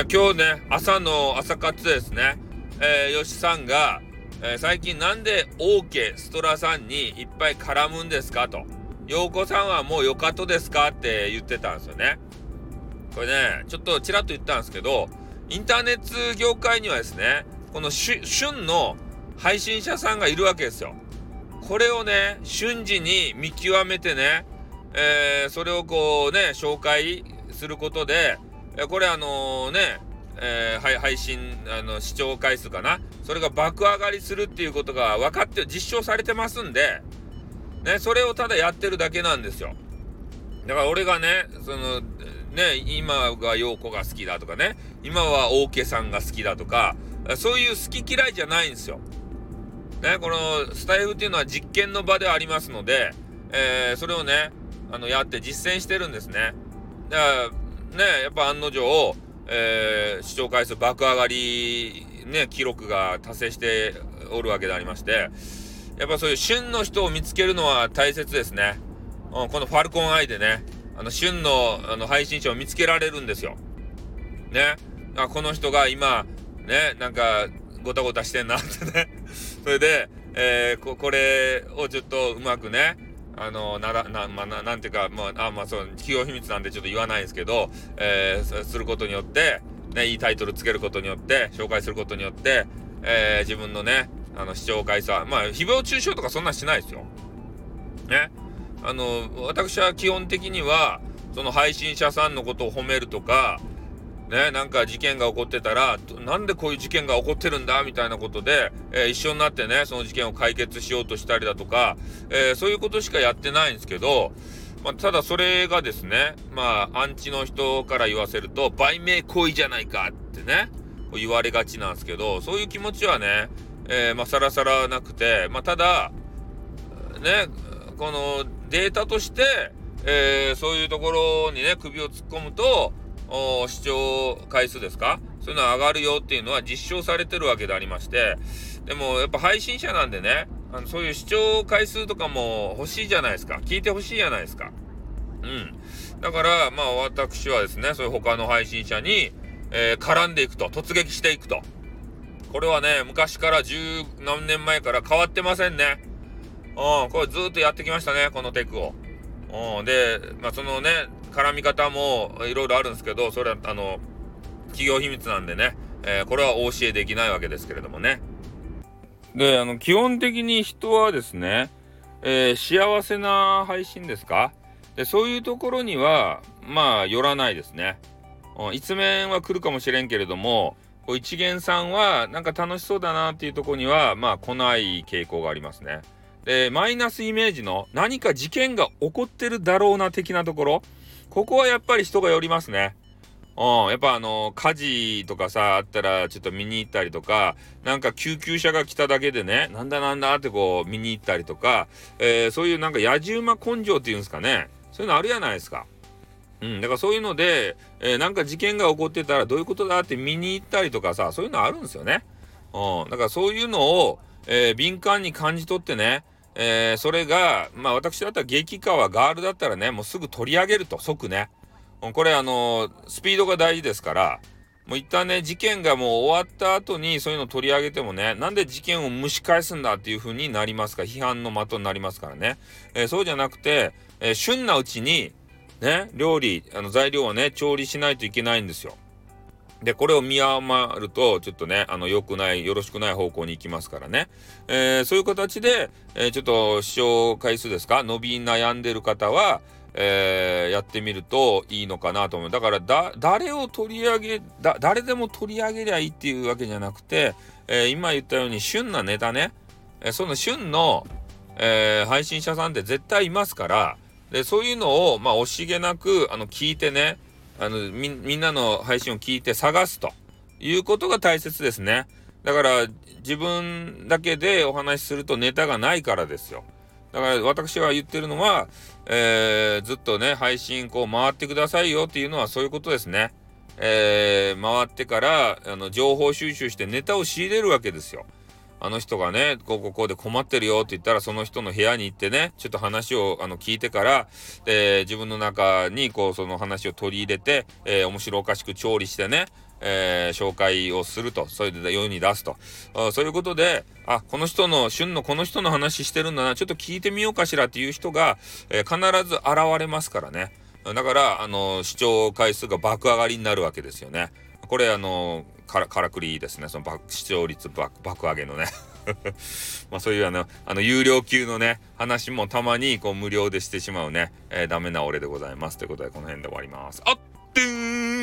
まあ、今日ね、朝の朝活ですね、えー、吉さんが、えー、最近なんでオーケーストラさんにいっぱい絡むんですか？と。陽子さんはもうよかとですか？って言ってたんですよね。これね、ちょっとちらっと言ったんですけど、インターネット業界にはですね、この旬の配信者さんがいるわけですよ。これをね、瞬時に見極めてね、えー、それをこうね、紹介することで、これあの、ね、えー、配信、あの、視聴回数かな？それが爆上がりするっていうことが分かって、実証されてますんで、ね、それをただやってるだけなんですよ。だから俺がね、その、ね、今が陽子が好きだとかね、今は大家さんが好きだとか、そういう好き嫌いじゃないんですよ。ね、このスタイフっていうのは実験の場ではありますので、えー、それをね、あの、やって実践してるんですね。だから、ね、やっぱ案の定、えー、視聴回数爆上がり、ね、記録が達成しておるわけでありまして、やっぱそういう旬の人を見つけるのは大切ですね。うん、このファルコンアイでね、あの、旬のあの配信者を見つけられるんですよ。ね。あこの人が今、ね、なんか、ごたごたしてんなってね。それで、えー、こ、これをちょっとうまくね、あの、なら、な、まあ、ななんていうか、まあ、あまあ、そう、企業秘密なんでちょっと言わないんですけど、えー、することによって、ね、いいタイトルつけることによって、紹介することによって、えー、自分のね、あの、視聴回数は、まあ、誹謗中傷とかそんなんしないですよ。ね。あの、私は基本的には、その配信者さんのことを褒めるとか、ね、なんか事件が起こってたら、なんでこういう事件が起こってるんだみたいなことで、えー、一緒になってね、その事件を解決しようとしたりだとか、えー、そういうことしかやってないんですけど、まあ、ただそれがですね、まあ、アンチの人から言わせると、売名行為じゃないかってね、言われがちなんですけど、そういう気持ちはね、えー、まあ、さらさらなくて、まあ、ただ、ね、このデータとして、えー、そういうところにね、首を突っ込むと、視聴回数ですか？そういうのは上がるよっていうのは実証されてるわけでありまして、でもやっぱ配信者なんでね、あのそういう視聴回数とかも欲しいじゃないですか。聞いて欲しいじゃないですか。うん。だから、まあ私はですね、そういう他の配信者に、えー、絡んでいくと、突撃していくと。これはね、昔から十何年前から変わってませんね。うん、これずっとやってきましたね、このテクを。うん、で、まあそのね、絡み方もいろいろあるんですけど、それは、あの、企業秘密なんでね、えー、これはお教えできないわけですけれどもね。で、あの、基本的に人はですね、えー、幸せな配信ですか？でそういうところには、まあ、寄らないですね。うん一面は来るかもしれんけれども、こう一元さんは、なんか楽しそうだなっていうとこには、まあ、来ない傾向がありますね。で、マイナスイメージの何か事件が起こってるだろうな的なところ、ここはやっぱり人が寄りますね。うん、やっぱあの、火事とかさ、あったらちょっと見に行ったりとか、なんか救急車が来ただけでね、なんだなんだってこう見に行ったりとか、えー、そういうなんか野じ馬根性っていうんですかね、そういうのあるじゃないですか。うん、だからそういうので、えー、なんか事件が起こってたらどういうことだって見に行ったりとかさ、そういうのあるんですよね。うん、だからそういうのを、えー、敏感に感じ取ってね、えー、それが、まあ私だったら激川ガールだったらね、もうすぐ取り上げると、即ね。これあのー、スピードが大事ですから、もう一旦ね、事件がもう終わった後にそういうの取り上げてもね、なんで事件を蒸し返すんだっていう風になりますか批判の的になりますからね。えー、そうじゃなくて、えー、旬なうちに、ね、料理、あの材料をね、調理しないといけないんですよ。で、これを見余ると、ちょっとね、あの、良くない、よろしくない方向に行きますからね。えー、そういう形で、えー、ちょっと視聴回数ですか？伸び悩んでる方は、えー、やってみるといいのかなと思う。だから、だ、誰を取り上げ、だ、誰でも取り上げりゃいいっていうわけじゃなくて、え今言ったように、旬なネタね、えその旬の、え配信者さんって絶対いますから、で、そういうのを、まあ、惜しげなく、あの、聞いてね、あのみ、んなの配信を聞いて探すということが大切ですね。だから自分だけでお話しするとネタがないからですよ。だから私が言ってるのは、えー、ずっとね、配信こう回ってくださいよっていうのはそういうことですね。えー、回ってからあの情報収集してネタを仕入れるわけですよ。あの人がね、こうこうこうで困ってるよって言ったら、その人の部屋に行ってね、ちょっと話をあの聞いてから、で、自分の中にこう、その話を取り入れて、えー、面白おかしく調理してね、えー、紹介をすると、それで世に出すと。あそういうことで、あ、この人の、旬のこの人の話してるんだな、ちょっと聞いてみようかしらっていう人が、えー、必ず現れますからね。だから、あの、視聴回数が爆上がりになるわけですよね。これ、あの、から、からくりですね。その視聴率爆爆上げのね。まあそういうあの、あの、有料級のね、話もたまにこう無料でしてしまうね、えー、ダメな俺でございます。ということで、この辺で終わります。あってー